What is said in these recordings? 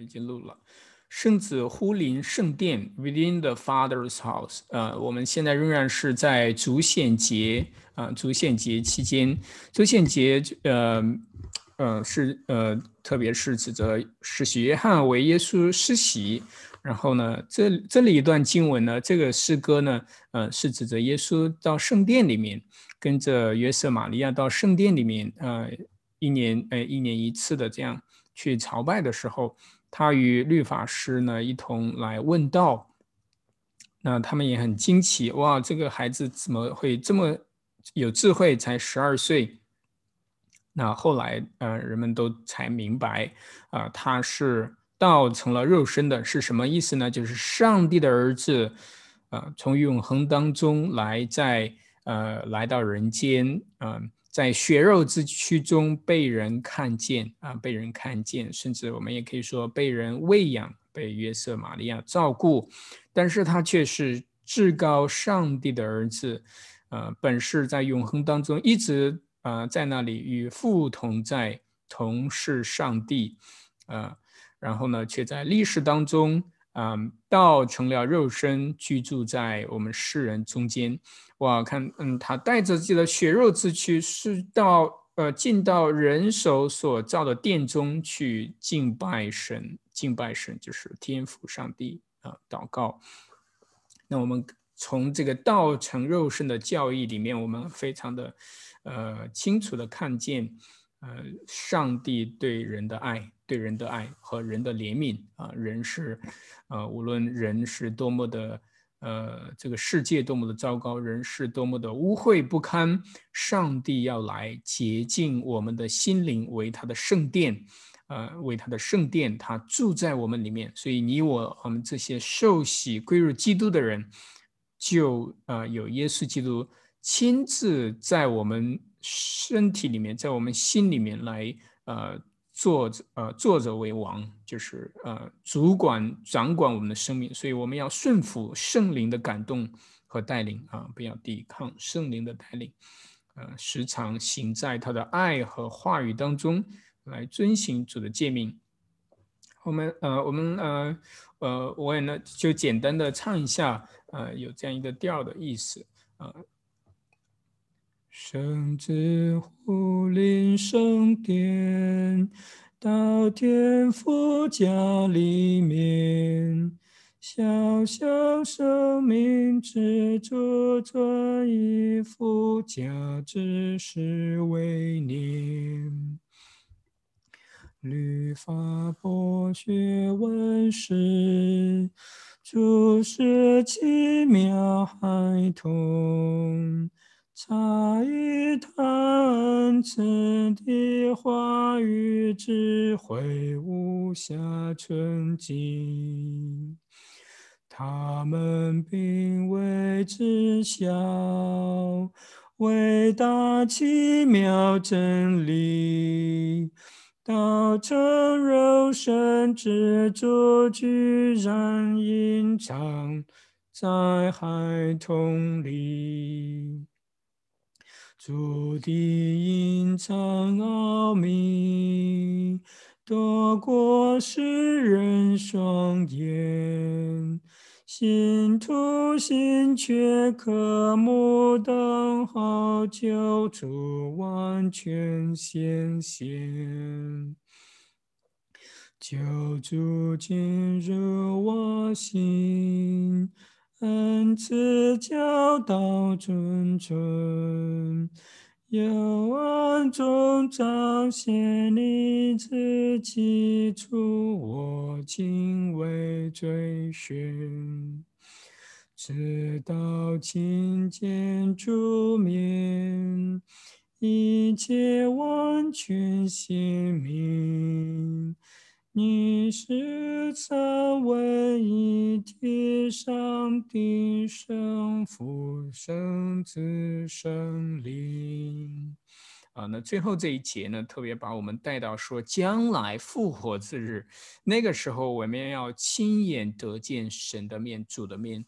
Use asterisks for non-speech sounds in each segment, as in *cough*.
已经录了。圣子呼临圣殿，within the Father's house。呃，我们现在仍然是在主显节啊，主显节期间，主显节呃呃是呃，特别是指责施洗约翰为耶稣施洗。然后呢，这这里一段经文呢，这个诗歌呢，呃，是指着耶稣到圣殿里面，跟着约瑟玛利亚到圣殿里面，呃，一年呃一年一次的这样去朝拜的时候。他与律法师呢一同来问道，那他们也很惊奇，哇，这个孩子怎么会这么有智慧，才十二岁？那后来，呃，人们都才明白，啊，他是道成了肉身的，是什么意思呢？就是上帝的儿子，啊，从永恒当中来，在呃来到人间，嗯。在血肉之躯中被人看见啊，被人看见，甚至我们也可以说被人喂养，被约瑟玛利亚照顾，但是他却是至高上帝的儿子，呃，本是在永恒当中一直啊在那里与父同在，同是上帝，呃，然后呢，却在历史当中。嗯，道成了肉身，居住在我们世人中间。哇，看，嗯，他带着自己的血肉之躯，是到呃进到人手所造的殿中去敬拜神。敬拜神就是天父上帝啊，祷告。那我们从这个道成肉身的教义里面，我们非常的呃清楚的看见，呃，上帝对人的爱。对人的爱和人的怜悯啊，人是，呃，无论人是多么的，呃，这个世界多么的糟糕，人是多么的污秽不堪，上帝要来洁净我们的心灵，为他的圣殿，呃，为他的圣殿，他住在我们里面。所以你我我们这些受洗归入基督的人，就呃有耶稣基督亲自在我们身体里面，在我们心里面来，呃。作者呃，作者为王，就是呃，主管掌管我们的生命，所以我们要顺服圣灵的感动和带领啊，不要抵抗圣灵的带领，呃，时常行在他的爱和话语当中，来遵行主的诫命。我们呃，我们呃呃，我也呢就简单的唱一下，呃，有这样一个调的意思啊。圣子呼临圣殿，到天父家里面，小小生命之主做一副家之事为念，律法博学问识，诸事奇妙孩童。才一谈此的话语，智慧无暇纯净。他们并未知晓伟大奇妙真理，道成肉身之主居然隐藏在孩童里。主的隐藏奥秘，多过世人双眼；信徒心却渴慕等好救主完全显现。救主进入我心。恩赐教导谆谆，又暗中彰显你自己，出我敬畏追寻，直到亲见主面，一切完全显明。你是三位一体上帝圣父、圣子、圣灵啊！那最后这一节呢，特别把我们带到说，将来复活之日，那个时候我们要亲眼得见神的面、主的面，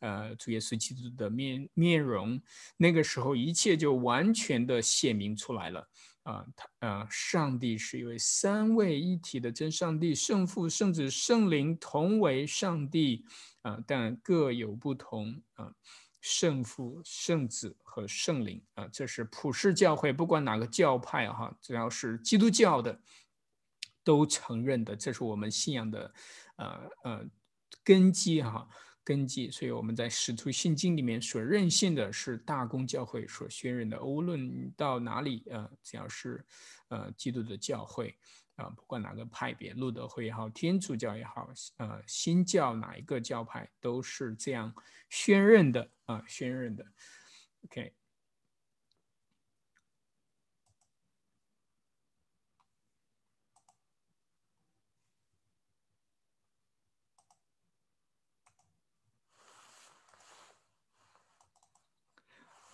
呃，主耶稣基督的面面容。那个时候，一切就完全的显明出来了。啊，他啊，上帝是一位三位一体的真上帝，圣父、圣子、圣灵同为上帝啊，但各有不同啊。圣父、圣子和圣灵啊，这是普世教会，不管哪个教派哈，只要是基督教的，都承认的，这是我们信仰的呃呃根基哈。根基，所以我们在使徒信经里面所任信的是大公教会所宣认的，无论到哪里，呃，只要是呃基督的教会啊，不管哪个派别，路德会也好，天主教也好，呃，新教哪一个教派都是这样宣认的啊，宣认的。OK。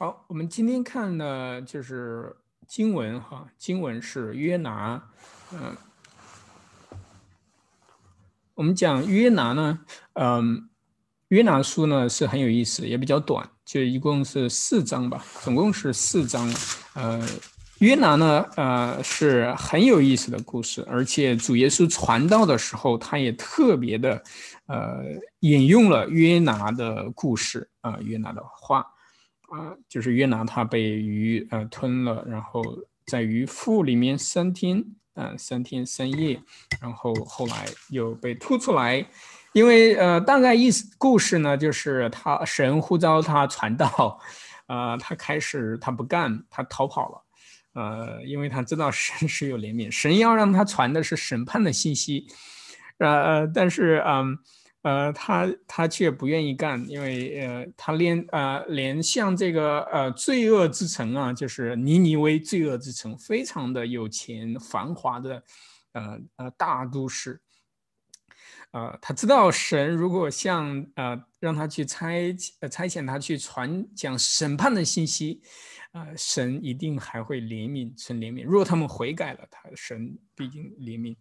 好，我们今天看的就是经文哈，经文是约拿，嗯，我们讲约拿呢，嗯，约拿书呢是很有意思，也比较短，就一共是四章吧，总共是四章，呃，约拿呢，呃，是很有意思的故事，而且主耶稣传道的时候，他也特别的，呃，引用了约拿的故事啊，约拿的话。啊，就是约拿他被鱼呃吞了，然后在鱼腹里面三天，呃三天三夜，然后后来又被吐出来，因为呃大概意思故事呢，就是他神呼召他传道，呃他开始他不干，他逃跑了，呃因为他知道神是有怜悯，神要让他传的是审判的信息，呃但是嗯。呃他他却不愿意干，因为呃，他连呃连像这个呃罪恶之城啊，就是尼尼微罪恶之城，非常的有钱繁华的呃呃大都市，呃，他知道神如果像呃让他去差差遣他去传讲审判的信息，呃，神一定还会怜悯，神怜悯。如果他们悔改了，他神必定怜悯。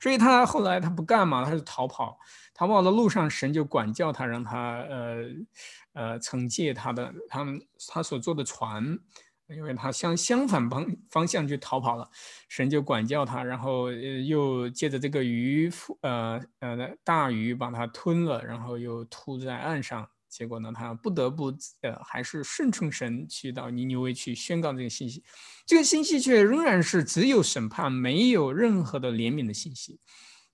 所以他后来他不干嘛，他就逃跑。逃跑的路上，神就管教他，让他呃呃惩戒他的他们他所坐的船，因为他向相反方方向去逃跑了，神就管教他，然后又借着这个鱼呃呃大鱼把他吞了，然后又吐在岸上，结果呢，他不得不呃还是顺从神去到尼尼微去宣告这个信息，这个信息却仍然是只有审判，没有任何的怜悯的信息。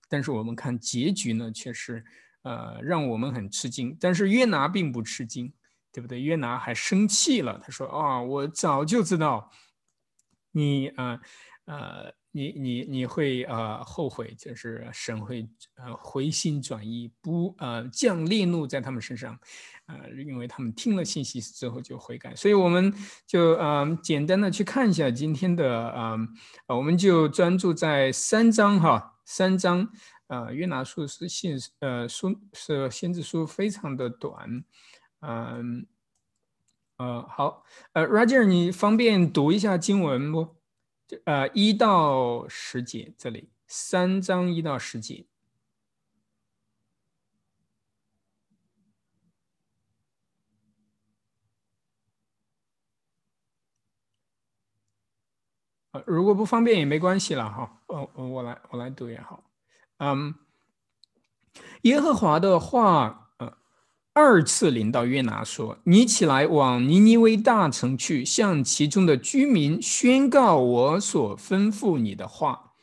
但是我们看结局呢，却是，呃，让我们很吃惊。但是约拿并不吃惊，对不对？约拿还生气了，他说：“啊，我早就知道，你，呃，呃，你，你，你会，呃，后悔，就是神会，呃，回心转意，不，呃，降烈怒在他们身上，呃，因为他们听了信息之后就悔改。所以我们就，呃，简单的去看一下今天的，呃，我们就专注在三章哈。”三章，呃，约拿书是信，呃，书是先知书，非常的短，嗯，呃，好，呃，Roger，你方便读一下经文不？呃，一到十节这里，三章一到十节。呃，如果不方便也没关系了哈。哦，我来，我来读也好。嗯，耶和华的话，二次临到约拿说：“你起来往尼尼微大城去，向其中的居民宣告我所吩咐你的话。”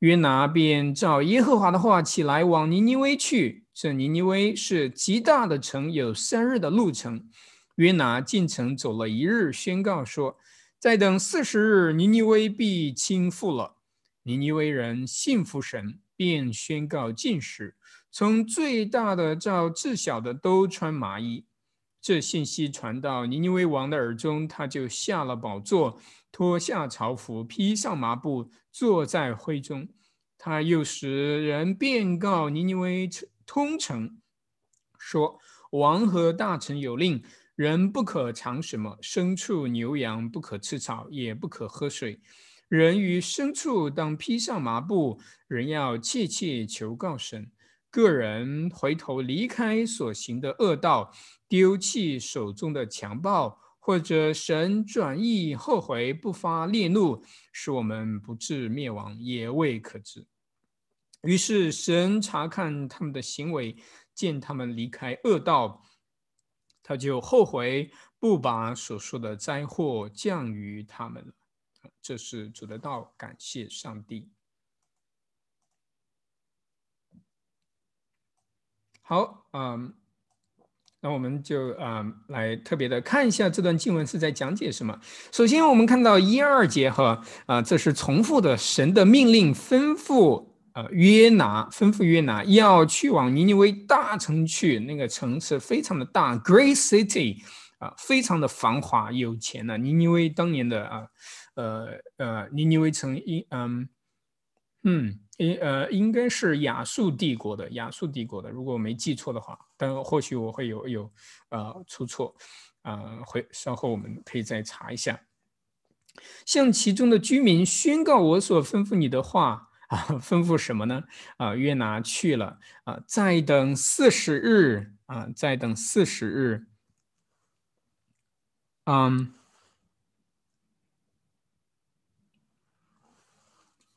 约拿便照耶和华的话起来往尼尼微去。这尼尼微是极大的城，有三日的路程。约拿进城走了一日，宣告说。再等四十日，尼尼微必倾覆了。尼尼微人信服神，便宣告禁食，从最大的到至小的都穿麻衣。这信息传到尼尼微王的耳中，他就下了宝座，脱下朝服，披上麻布，坐在灰中。他又使人便告尼尼微通城，说王和大臣有令。人不可尝什么，牲畜牛羊不可吃草，也不可喝水。人与牲畜当披上麻布，人要切切求告神。个人回头离开所行的恶道，丢弃手中的强暴，或者神转意后悔，不发烈怒，使我们不至灭亡，也未可知。于是神查看他们的行为，见他们离开恶道，他就后悔，不把所说的灾祸降于他们了。这是主的道，感谢上帝。好，嗯。那我们就啊来特别的看一下这段经文是在讲解什么。首先，我们看到一二节哈啊，这是重复的神的命令，吩咐呃约拿，吩咐约拿要去往尼尼微大城去。那个城市非常的大，Great City 啊，非常的繁华有钱呢。尼尼微当年的啊呃呃尼尼微城一嗯嗯。应呃，应该是亚述帝国的，亚述帝国的，如果我没记错的话，但或许我会有有呃出错，啊，会稍后我们可以再查一下。向其中的居民宣告我所吩咐你的话啊，吩咐什么呢？啊，约拿去了啊，再等四十日啊，再等四十日，嗯。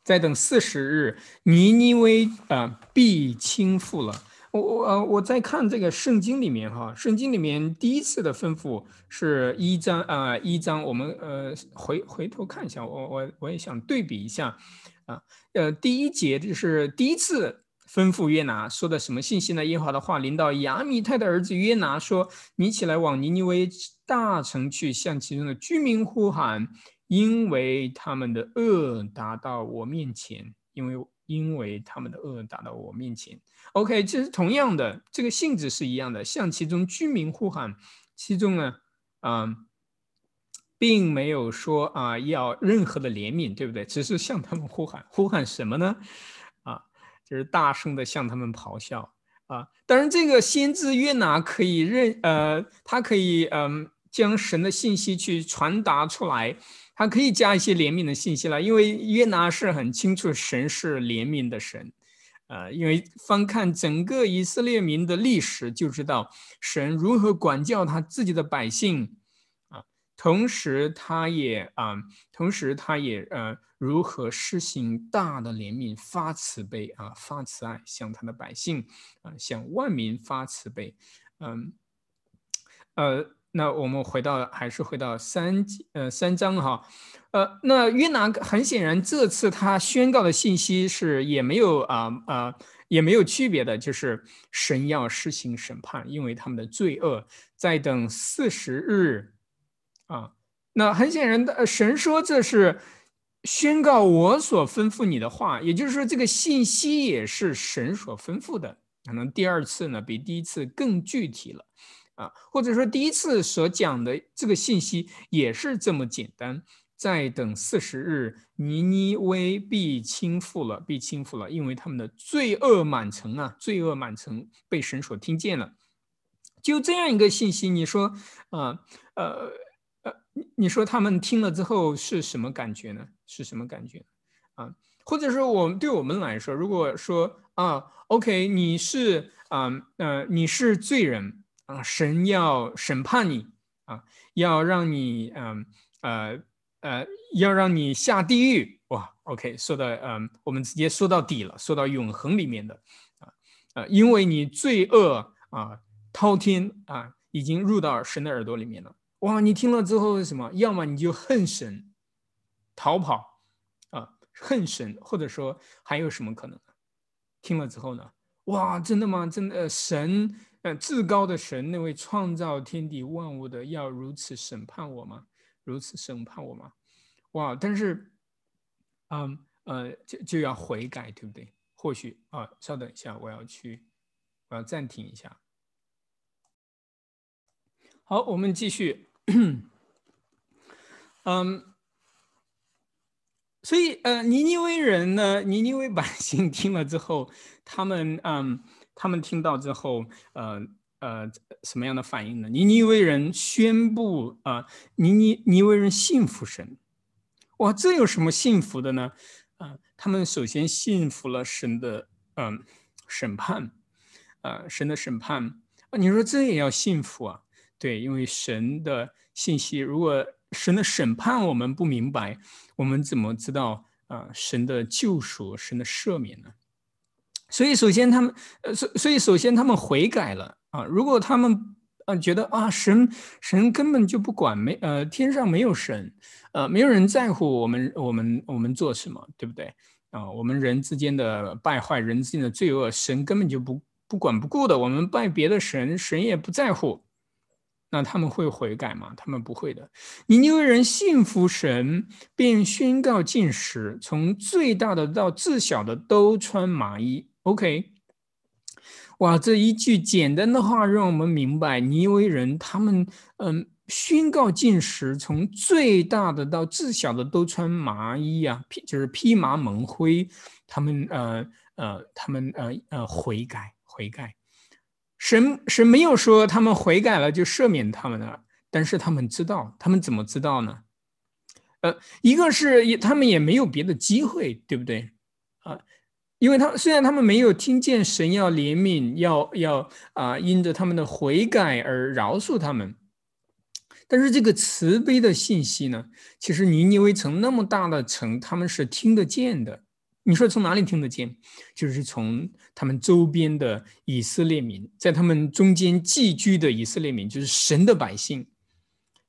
再等四十日，尼尼微啊必倾覆了。我我呃我在看这个圣经里面哈，圣经里面第一次的吩咐是一章啊一章，我们呃回回头看一下，我我我也想对比一下啊呃第一节就是第一次吩咐约拿说的什么信息呢？耶和华的话临到亚米泰的儿子约拿说：“你起来往尼尼微大城去，向其中的居民呼喊。”因为他们的恶达到我面前，因为因为他们的恶达到我面前。OK，这是同样的，这个性质是一样的，向其中居民呼喊，其中呢，啊，并没有说啊要任何的怜悯，对不对？只是向他们呼喊，呼喊什么呢？啊，就是大声的向他们咆哮啊。当然，这个先知约拿可以认，呃，他可以嗯将神的信息去传达出来。他可以加一些怜悯的信息了，因为约拿是很清楚神是怜悯的神，呃，因为翻看整个以色列民的历史，就知道神如何管教他自己的百姓，啊，同时他也啊，同时他也呃，如何施行大的怜悯，发慈悲啊，发慈爱，向他的百姓啊，向万民发慈悲，嗯，呃。那我们回到还是回到三呃三章哈，呃，那约拿很显然这次他宣告的信息是也没有啊啊也没有区别的，就是神要施行审判，因为他们的罪恶，在等四十日啊。那很显然的，神说这是宣告我所吩咐你的话，也就是说这个信息也是神所吩咐的。可能第二次呢比第一次更具体了。啊，或者说第一次所讲的这个信息也是这么简单。再等四十日，尼尼微必倾覆了，必倾覆了，因为他们的罪恶满城啊，罪恶满城被神所听见了。就这样一个信息，你说，啊，呃，呃，你说他们听了之后是什么感觉呢？是什么感觉？啊，或者说我们对我们来说，如果说啊，OK，你是啊，呃，你是罪人。啊，神要审判你啊，要让你嗯呃呃，要让你下地狱哇！OK，说到嗯，我们直接说到底了，说到永恒里面的啊啊，因为你罪恶啊滔天啊，已经入到神的耳朵里面了哇！你听了之后是什么？要么你就恨神，逃跑啊，恨神，或者说还有什么可能？听了之后呢？哇，真的吗？真的神？嗯，至高的神，那位创造天地万物的，要如此审判我吗？如此审判我吗？哇！但是，嗯呃，就就要悔改，对不对？或许啊，稍等一下，我要去，我要暂停一下。好，我们继续。嗯，所以呃，尼尼微人呢，尼尼微百姓听了之后，他们嗯。他们听到之后，呃呃，什么样的反应呢？尼尼微人宣布啊，尼尼尼微人信服神，哇，这有什么信服的呢？啊，他们首先信服了神的嗯审判，啊，神的审判啊，你说这也要信服啊？对，因为神的信息，如果神的审判我们不明白，我们怎么知道啊神的救赎、神的赦免呢？所以，首先他们呃，所所以首先他们悔改了啊。如果他们呃觉得啊神神根本就不管，没呃天上没有神，呃没有人在乎我们我们我们做什么，对不对啊？我们人之间的败坏，人之间的罪恶，神根本就不不管不顾的。我们拜别的神，神也不在乎。那他们会悔改吗？他们不会的。尼尼微人信服神，并宣告禁食，从最大的到最小的都穿麻衣。OK，哇，这一句简单的话让我们明白，尼尼微人他们嗯宣告禁食，从最大的到最小的都穿麻衣啊，披就是披麻蒙灰。他们呃呃，他们呃呃悔改悔改。神神没有说他们悔改了就赦免他们了，但是他们知道，他们怎么知道呢？呃，一个是也他们也没有别的机会，对不对？啊，因为他虽然他们没有听见神要怜悯，要要啊，因着他们的悔改而饶恕他们，但是这个慈悲的信息呢，其实尼尼微城那么大的城，他们是听得见的。你说从哪里听得见？就是从他们周边的以色列民，在他们中间寄居的以色列民，就是神的百姓。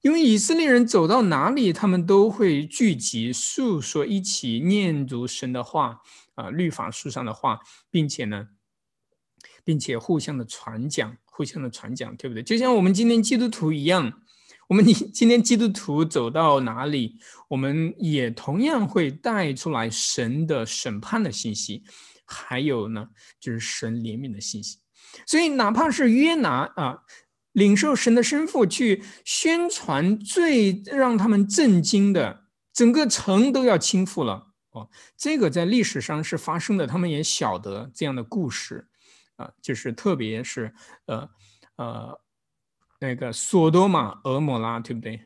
因为以色列人走到哪里，他们都会聚集，诉说一起念读神的话啊，律法书上的话，并且呢，并且互相的传讲，互相的传讲，对不对？就像我们今天基督徒一样。我们今天基督徒走到哪里，我们也同样会带出来神的审判的信息，还有呢，就是神怜悯的信息。所以，哪怕是约拿啊，领受神的身父去宣传最让他们震惊的，整个城都要倾覆了哦。这个在历史上是发生的，他们也晓得这样的故事啊，就是特别是呃呃。那个索多玛、俄摩拉，对不对？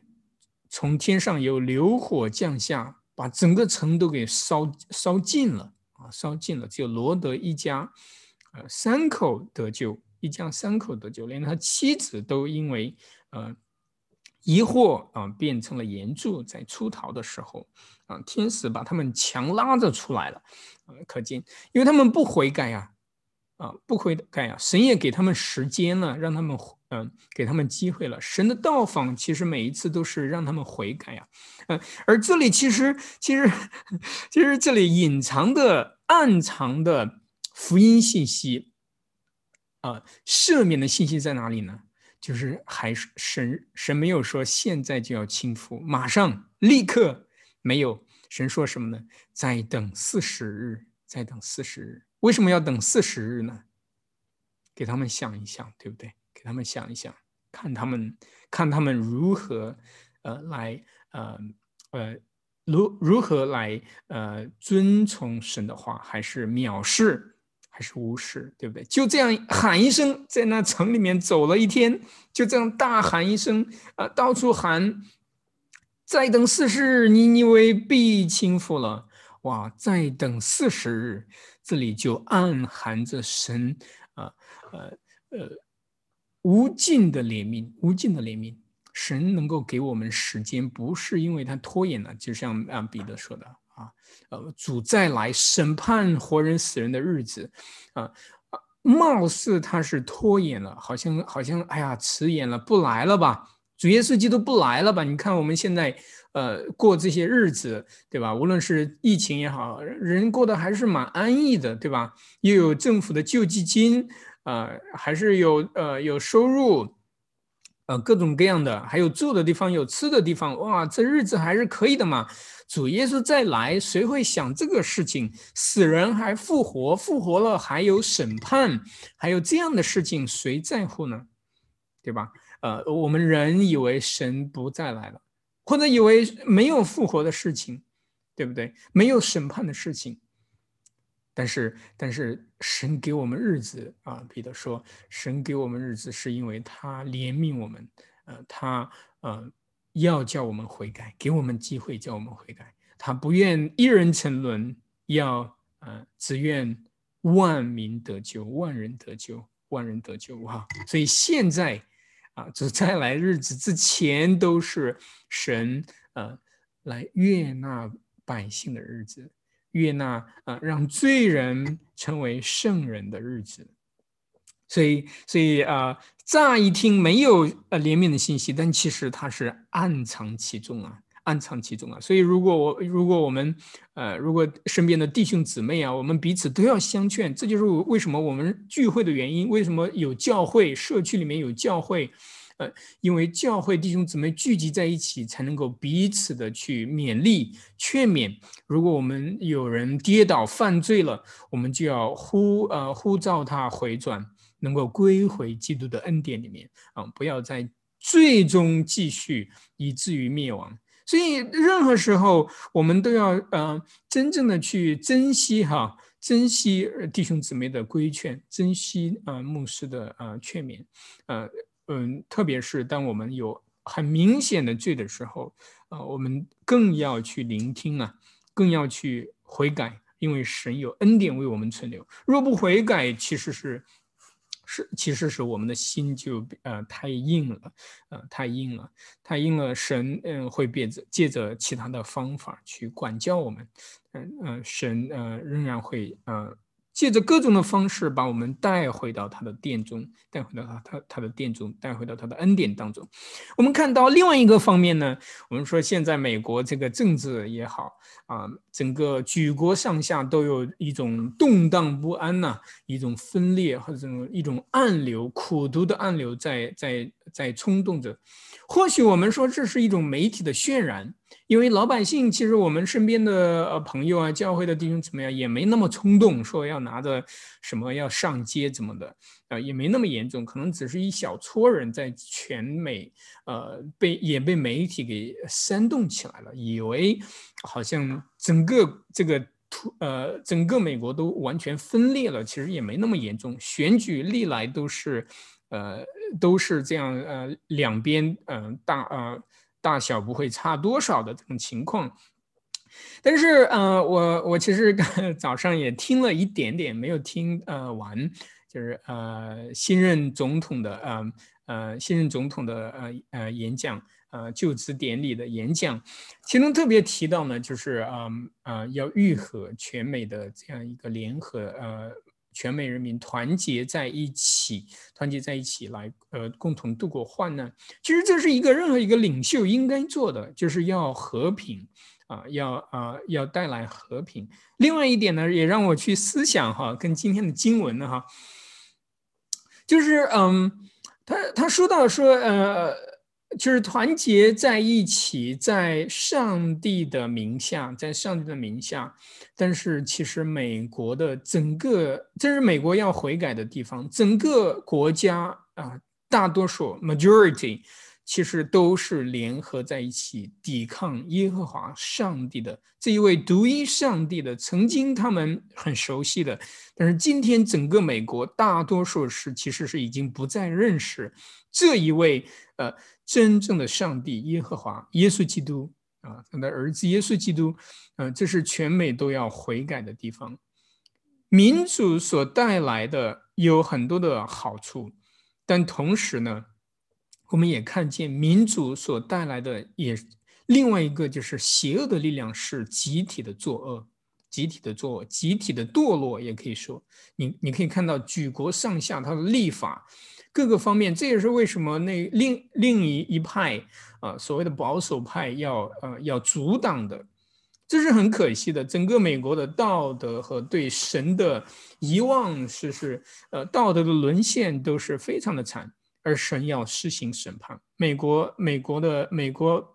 从天上有流火降下，把整个城都给烧烧尽了啊！烧尽了，只有罗德一家，呃，三口得救，一家三口得救，连他妻子都因为呃疑惑啊，变成了岩柱，在出逃的时候啊，天使把他们强拉着出来了啊！可见，因为他们不悔改呀，啊，不悔改呀，神也给他们时间了，让他们。嗯，给他们机会了。神的到访其实每一次都是让他们悔改呀。嗯，而这里其实其实其实这里隐藏的暗藏的福音信息啊，赦免的信息在哪里呢？就是还是神神没有说现在就要倾覆，马上立刻没有。神说什么呢？再等四十日，再等四十日。为什么要等四十日呢？给他们想一想，对不对？给他们想一想，看他们看他们如何，呃，来呃呃如如何来呃遵从神的话，还是藐视，还是无视，对不对？就这样喊一声，在那城里面走了一天，就这样大喊一声，啊，到处喊，再等四十日，尼尼微必倾覆了。哇，再等四十日，这里就暗含着神啊，呃呃。无尽的怜悯，无尽的怜悯，神能够给我们时间，不是因为他拖延了，就像啊彼得说的啊，呃，主再来审判活人死人的日子，啊，貌似他是拖延了，好像好像哎呀迟延了，不来了吧？主耶稣基督不来了吧？你看我们现在呃过这些日子，对吧？无论是疫情也好，人过得还是蛮安逸的，对吧？又有政府的救济金。啊，还是有呃有收入，呃各种各样的，还有住的地方，有吃的地方，哇，这日子还是可以的嘛。主耶稣再来，谁会想这个事情？死人还复活，复活了还有审判，还有这样的事情，谁在乎呢？对吧？呃，我们人以为神不再来了，或者以为没有复活的事情，对不对？没有审判的事情。但是，但是神给我们日子啊，彼得说，神给我们日子是因为他怜悯我们，呃，他呃要叫我们悔改，给我们机会叫我们悔改，他不愿一人沉沦，要呃只愿万民得救，万人得救，万人得救。哇！所以现在啊，就再来日子之前都是神呃来悦纳百姓的日子，悦纳啊让罪人成为圣人的日子。所以，所以啊，乍一听没有呃怜悯的信息，但其实它是暗藏其中啊。暗藏其中啊，所以如果我如果我们呃如果身边的弟兄姊妹啊，我们彼此都要相劝，这就是为什么我们聚会的原因。为什么有教会社区里面有教会？呃，因为教会弟兄姊妹聚集在一起，才能够彼此的去勉励劝勉。如果我们有人跌倒犯罪了，我们就要呼呃呼召他回转，能够归回基督的恩典里面啊，不要在最终继续以至于灭亡。所以，任何时候我们都要呃，真正的去珍惜哈，珍惜弟兄姊妹的规劝，珍惜呃牧师的呃劝勉，呃嗯，特别是当我们有很明显的罪的时候，呃，我们更要去聆听啊，更要去悔改，因为神有恩典为我们存留。若不悔改，其实是。是，其实是我们的心就呃太硬了，呃太硬了，太硬了。神嗯会借着借着其他的方法去管教我们，嗯嗯，神呃仍然会呃。借着各种的方式把我们带回到他的殿中，带回到他他他的殿中，带回到他的恩典当中。我们看到另外一个方面呢，我们说现在美国这个政治也好啊，整个举国上下都有一种动荡不安呐，一种分裂或者一种暗流，苦毒的暗流在在在冲动着。或许我们说这是一种媒体的渲染。因为老百姓，其实我们身边的呃朋友啊，教会的弟兄怎么样，也没那么冲动，说要拿着什么要上街怎么的，啊，也没那么严重，可能只是一小撮人在全美，呃，被也被媒体给煽动起来了，以为好像整个这个土呃整个美国都完全分裂了，其实也没那么严重，选举历来都是，呃，都是这样，呃，两边嗯大呃。大小不会差多少的这种情况，但是呃，我我其实 *laughs* 早上也听了一点点，没有听呃完，就是呃新任总统的呃呃新任总统的呃呃演讲，呃就职典礼的演讲，其中特别提到呢，就是呃呃要愈合全美的这样一个联合呃。全美人民团结在一起，团结在一起来，呃，共同度过患难。其实这是一个任何一个领袖应该做的，就是要和平，啊，要啊，要带来和平。另外一点呢，也让我去思想哈，跟今天的经文呢哈，就是嗯，他他说到说呃。就是团结在一起，在上帝的名下，在上帝的名下。但是，其实美国的整个，这是美国要悔改的地方。整个国家啊，大多数 （majority） 其实都是联合在一起抵抗耶和华上帝的这一位独一上帝的。曾经他们很熟悉的，但是今天整个美国大多数是其实是已经不再认识这一位呃。真正的上帝耶和华耶稣基督啊，他的儿子耶稣基督，嗯，这是全美都要悔改的地方。民主所带来的有很多的好处，但同时呢，我们也看见民主所带来的也另外一个就是邪恶的力量是集体的作恶，集体的作，集体的堕落，也可以说，你你可以看到举国上下他的立法。各个方面，这也是为什么那另另一一派啊，所谓的保守派要呃要阻挡的，这是很可惜的。整个美国的道德和对神的遗忘是是呃道德的沦陷都是非常的惨，而神要施行审判。美国美国的美国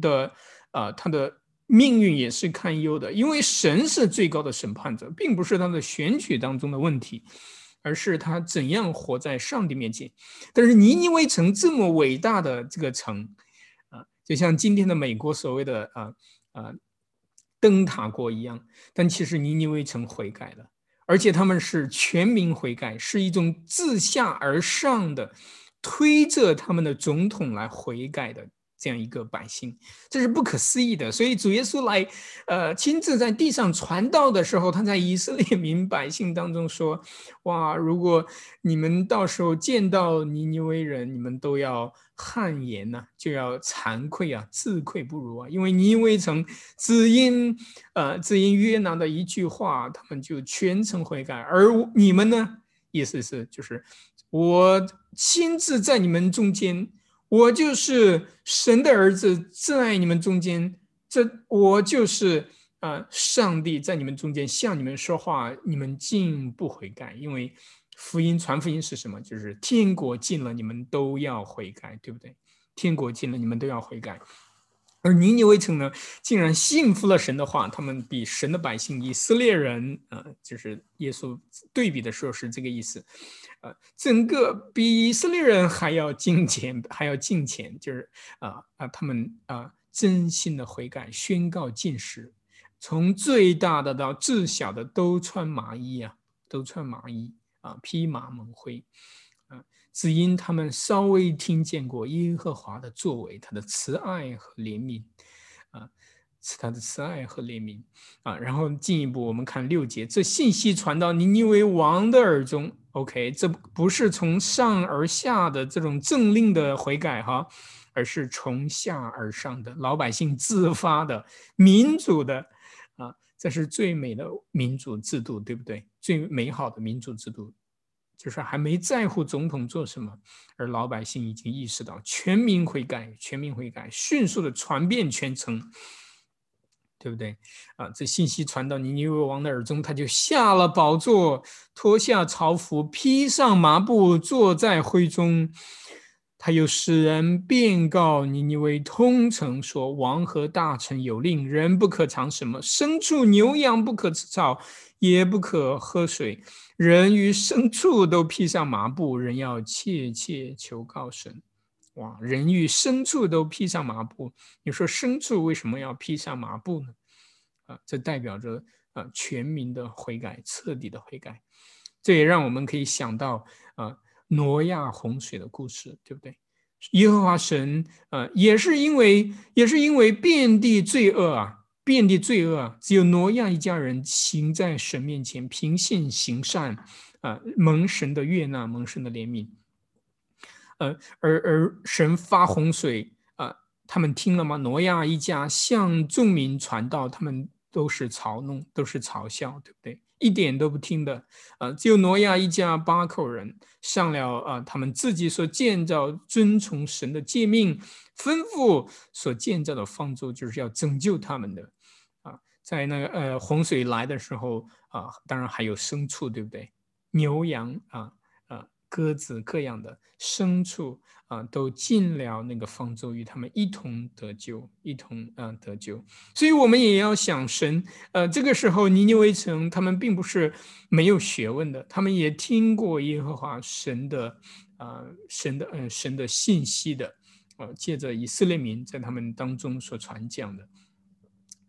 的啊，他的命运也是堪忧的，因为神是最高的审判者，并不是他的选举当中的问题。而是他怎样活在上帝面前。但是尼尼微城这么伟大的这个城，啊，就像今天的美国所谓的啊啊灯塔国一样。但其实尼尼微城悔改了，而且他们是全民悔改，是一种自下而上的推着他们的总统来悔改的这样一个百姓，这是不可思议的。所以主耶稣来，呃，亲自在地上传道的时候，他在以色列民百姓当中说：“哇，如果你们到时候见到尼尼微人，你们都要汗颜呐，就要惭愧啊，自愧不如啊，因为尼尼微城只因，呃，只因约拿的一句话，他们就全程悔改，而你们呢，意思是就是我亲自在你们中间。”我就是神的儿子，在你们中间，这我就是啊，上帝在你们中间向你们说话，你们竟不悔改，因为福音传福音是什么？就是天国近了，你们都要悔改，对不对？天国近了，你们都要悔改。而尼尼微城呢，竟然信服了神的话，他们比神的百姓以色列人啊，就是耶稣对比的时候是这个意思。呃，整个比以色列人还要敬虔，还要敬虔，就是啊啊，他们啊真心的悔改，宣告禁食，从最大的到最小的都穿麻衣啊，都穿麻衣啊，披麻蒙灰啊，只因他们稍微听见过耶和华的作为，他的慈爱和怜悯。啊是他的慈爱和怜悯啊，然后进一步我们看六节，这信息传到尼尼微王的耳中。OK，这不是从上而下的这种政令的悔改哈，而是从下而上的老百姓自发的民主的啊，这是最美的民主制度，对不对？最美好的民主制度，就是还没在乎总统做什么，而老百姓已经意识到全民悔改，全民悔改，迅速的传遍全城。对不对啊？这信息传到尼尼微王的耳中，他就下了宝座，脱下朝服，披上麻布，坐在灰中。他又使人便告尼尼微通城说：王和大臣有令，人不可尝什么，牲畜牛羊不可吃草，也不可喝水。人与牲畜都披上麻布，人要切切求告神。哇！人与牲畜都披上麻布，你说牲畜为什么要披上麻布呢？啊，这代表着啊全民的悔改，彻底的悔改。这也让我们可以想到啊挪亚洪水的故事，对不对？耶和华神啊，也是因为也是因为遍地罪恶啊，遍地罪恶，只有挪亚一家人行在神面前，凭信行善啊，蒙神的悦纳，蒙神的怜悯。呃，而而神发洪水啊，他们听了吗？挪亚一家向众民传道，他们都是嘲弄，都是嘲笑，对不对？一点都不听的啊！只有挪亚一家八口人上了啊，他们自己所建造、遵从神的诫命吩咐所建造的方舟，就是要拯救他们的。在那个呃洪水来的时候啊，当然还有牲畜，对不对？牛羊啊啊。鸽子各样的牲畜啊，都进了那个方舟，与他们一同得救，一同啊得救。所以，我们也要想神。呃，这个时候，尼尼微城他们并不是没有学问的，他们也听过耶和华神的啊神的嗯神的信息的啊，借着以色列民在他们当中所传讲的，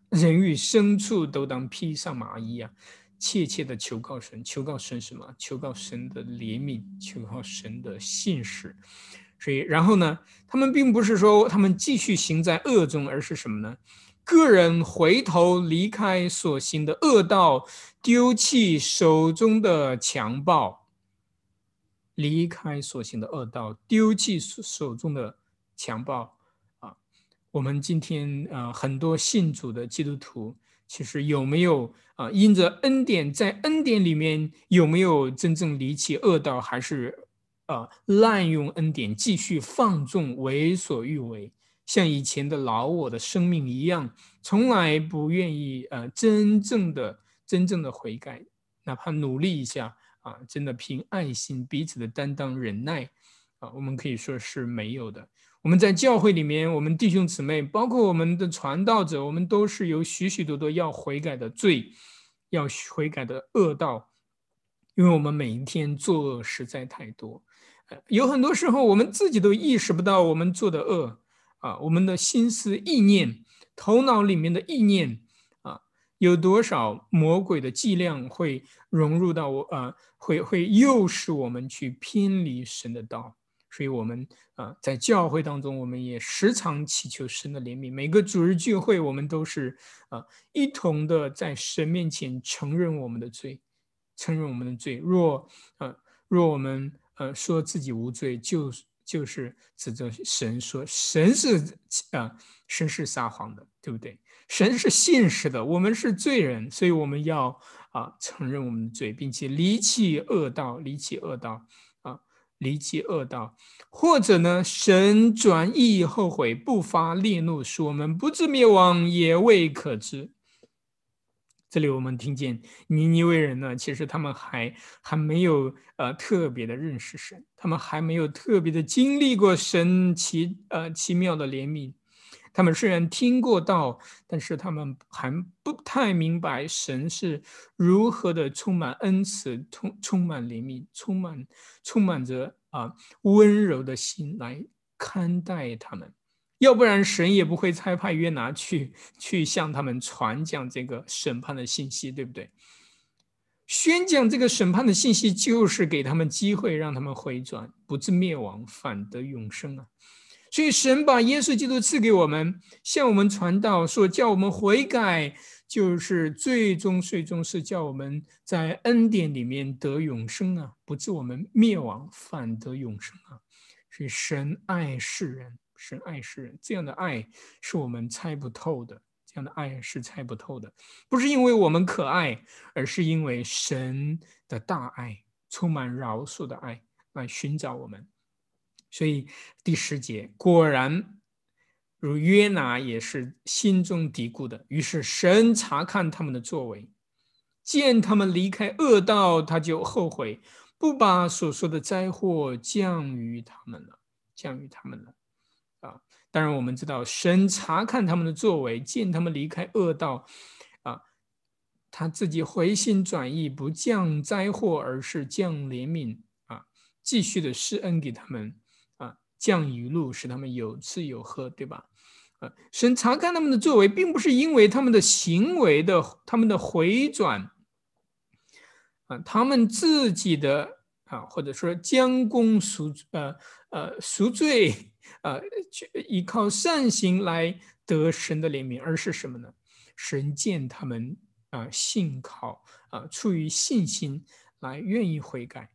人与牲畜都当披上麻衣啊。切切的求告神，求告神什么？求告神的怜悯，求告神的信使。所以，然后呢？他们并不是说他们继续行在恶中，而是什么呢？个人回头离开所行的恶道，丢弃手中的强暴，离开所行的恶道，丢弃手中的强暴。我们今天啊，很多信主的基督徒。其实有没有啊？因着恩典，在恩典里面有没有真正离弃恶道，还是啊滥用恩典，继续放纵、为所欲为，像以前的老我的生命一样，从来不愿意呃真正的、真正的悔改，哪怕努力一下啊，真的凭爱心彼此的担当、忍耐啊，我们可以说是没有的。我们在教会里面，我们弟兄姊妹，包括我们的传道者，我们都是有许许多多要悔改的罪，要悔改的恶道，因为我们每一天作恶实在太多，有很多时候我们自己都意识不到我们做的恶啊，我们的心思意念、头脑里面的意念啊，有多少魔鬼的伎俩会融入到我啊，会会诱使我们去偏离神的道。所以我们啊，在教会当中，我们也时常祈求神的怜悯。每个主日聚会，我们都是啊，一同的在神面前承认我们的罪，承认我们的罪。若啊，若我们呃说自己无罪，就就是指责神说神是啊，神是撒谎的，对不对？神是信实的，我们是罪人，所以我们要啊承认我们的罪，并且离弃恶道，离弃恶道。离弃恶道，或者呢？神转意后悔，不发烈怒，使我们不至灭亡，也未可知。这里我们听见尼尼微人呢，其实他们还还没有呃特别的认识神，他们还没有特别的经历过神奇呃奇妙的怜悯。他们虽然听过道，但是他们还不太明白神是如何的充满恩慈、充充满怜悯、充满充满着啊温柔的心来看待他们。要不然，神也不会差派约拿去去向他们传讲这个审判的信息，对不对？宣讲这个审判的信息，就是给他们机会，让他们回转，不至灭亡，反得永生啊。所以，神把耶稣基督赐给我们，向我们传道，说叫我们悔改，就是最终、最终是叫我们在恩典里面得永生啊，不致我们灭亡，反得永生啊。所以，神爱世人，神爱世人，这样的爱是我们猜不透的，这样的爱是猜不透的，不是因为我们可爱，而是因为神的大爱，充满饶恕的爱来寻找我们。所以第十节果然如约拿也是心中嘀咕的。于是神查看他们的作为，见他们离开恶道，他就后悔，不把所说的灾祸降于他们了，降于他们了。啊，当然我们知道，神查看他们的作为，见他们离开恶道，啊，他自己回心转意，不降灾祸，而是降怜悯，啊，继续的施恩给他们。降雨露，使他们有吃有喝，对吧？呃，神查看他们的作为，并不是因为他们的行为的、他们的回转，啊，他们自己的啊，或者说将功赎呃呃赎罪，呃，去依靠善行来得神的怜悯，而是什么呢？神见他们啊信靠啊，出于信心来愿意悔改。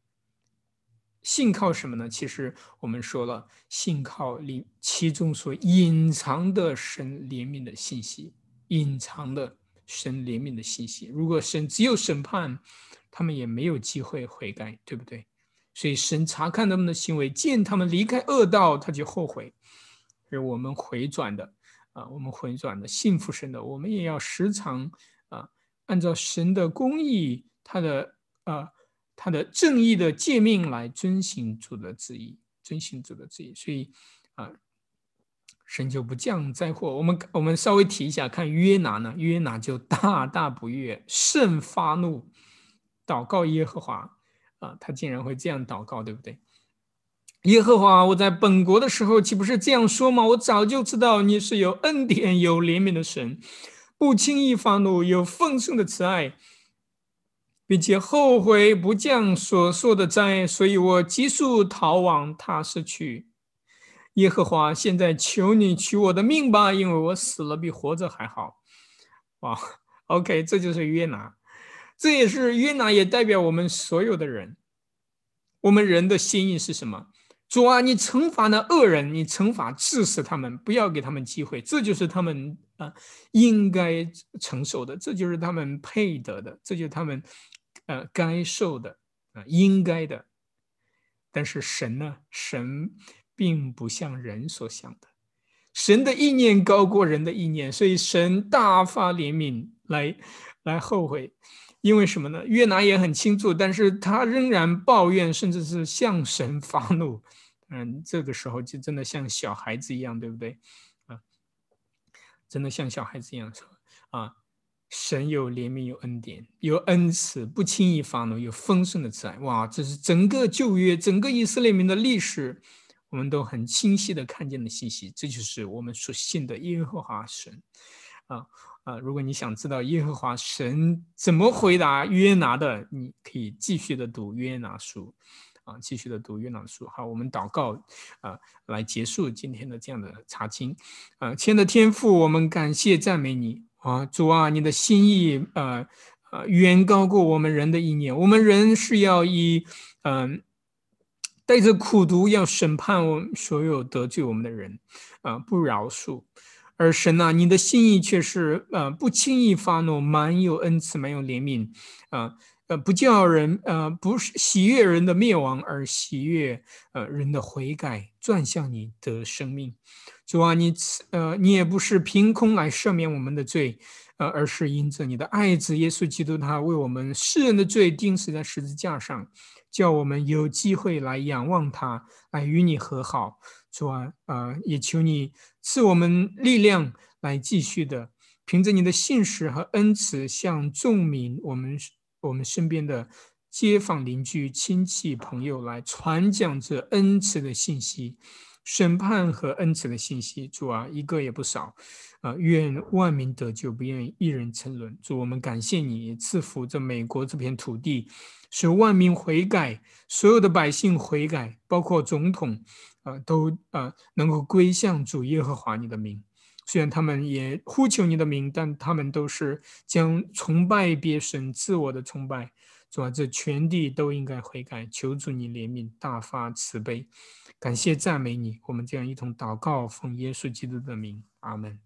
信靠什么呢？其实我们说了，信靠里其中所隐藏的神怜悯的信息，隐藏的神怜悯的信息。如果神只有审判，他们也没有机会悔改，对不对？所以神查看他们的行为，见他们离开恶道，他就后悔。是我们回转的啊，我们回转的幸福神的，我们也要时常啊，按照神的公义，他的啊。他的正义的诫命来遵行主的旨意，遵行主的旨意，所以啊，神就不降灾祸。我们我们稍微提一下，看约拿呢，约拿就大大不悦，甚发怒，祷告耶和华啊，他竟然会这样祷告，对不对？耶和华，我在本国的时候岂不是这样说吗？我早就知道你是有恩典、有怜悯的神，不轻易发怒，有丰盛的慈爱。并且后悔不降所说的灾，所以我急速逃往他市去。耶和华，现在求你取我的命吧，因为我死了比活着还好。哇，*laughs* OK，这就是约拿，这也是约拿，也代表我们所有的人。我们人的心意是什么？主啊，你惩罚那恶人，你惩罚治死他们，不要给他们机会。这就是他们啊应该承受的，这就是他们配得的，这就是他们。呃，该受的啊，应该的，但是神呢？神并不像人所想的，神的意念高过人的意念，所以神大发怜悯来来后悔，因为什么呢？约拿也很清楚，但是他仍然抱怨，甚至是向神发怒。嗯，这个时候就真的像小孩子一样，对不对？啊，真的像小孩子一样说啊。神有怜悯，有恩典，有恩慈，不轻易发怒，有丰盛的慈爱。哇，这是整个旧约、整个以色列民的历史，我们都很清晰的看见的信息。这就是我们所信的耶和华神。啊啊！如果你想知道耶和华神怎么回答约拿的，你可以继续的读约拿书。啊，继续的读约拿书。好，我们祷告啊，来结束今天的这样的查经。啊，亲爱的天父，我们感谢赞美你啊，主啊，你的心意呃呃远高过我们人的意念。我们人是要以嗯带着苦毒要审判我们所有得罪我们的人啊，不饶恕。而神呐，你的心意却是呃不轻易发怒，满有恩慈，满有怜悯，啊不叫人呃不是喜悦人的灭亡，而喜悦呃人的悔改，转向你的生命。主啊，你呃你也不是凭空来赦免我们的罪，呃而是因着你的爱子耶稣基督，他为我们世人的罪钉死在十字架上，叫我们有机会来仰望他，来与你和好。主啊，呃，也求你赐我们力量，来继续的凭着你的信实和恩慈，向众民、我们我们身边的街坊邻居、亲戚朋友来传讲这恩慈的信息、审判和恩慈的信息。主啊，一个也不少，啊，愿万民得救，不愿一人沉沦。主，我们感谢你赐福这美国这片土地，使万民悔改，所有的百姓悔改，包括总统。啊，都啊能够归向主耶和华你的名，虽然他们也呼求你的名，但他们都是将崇拜别神、自我的崇拜，主啊，这全地都应该悔改，求主你怜悯，大发慈悲，感谢赞美你，我们这样一同祷告，奉耶稣基督的名，阿门。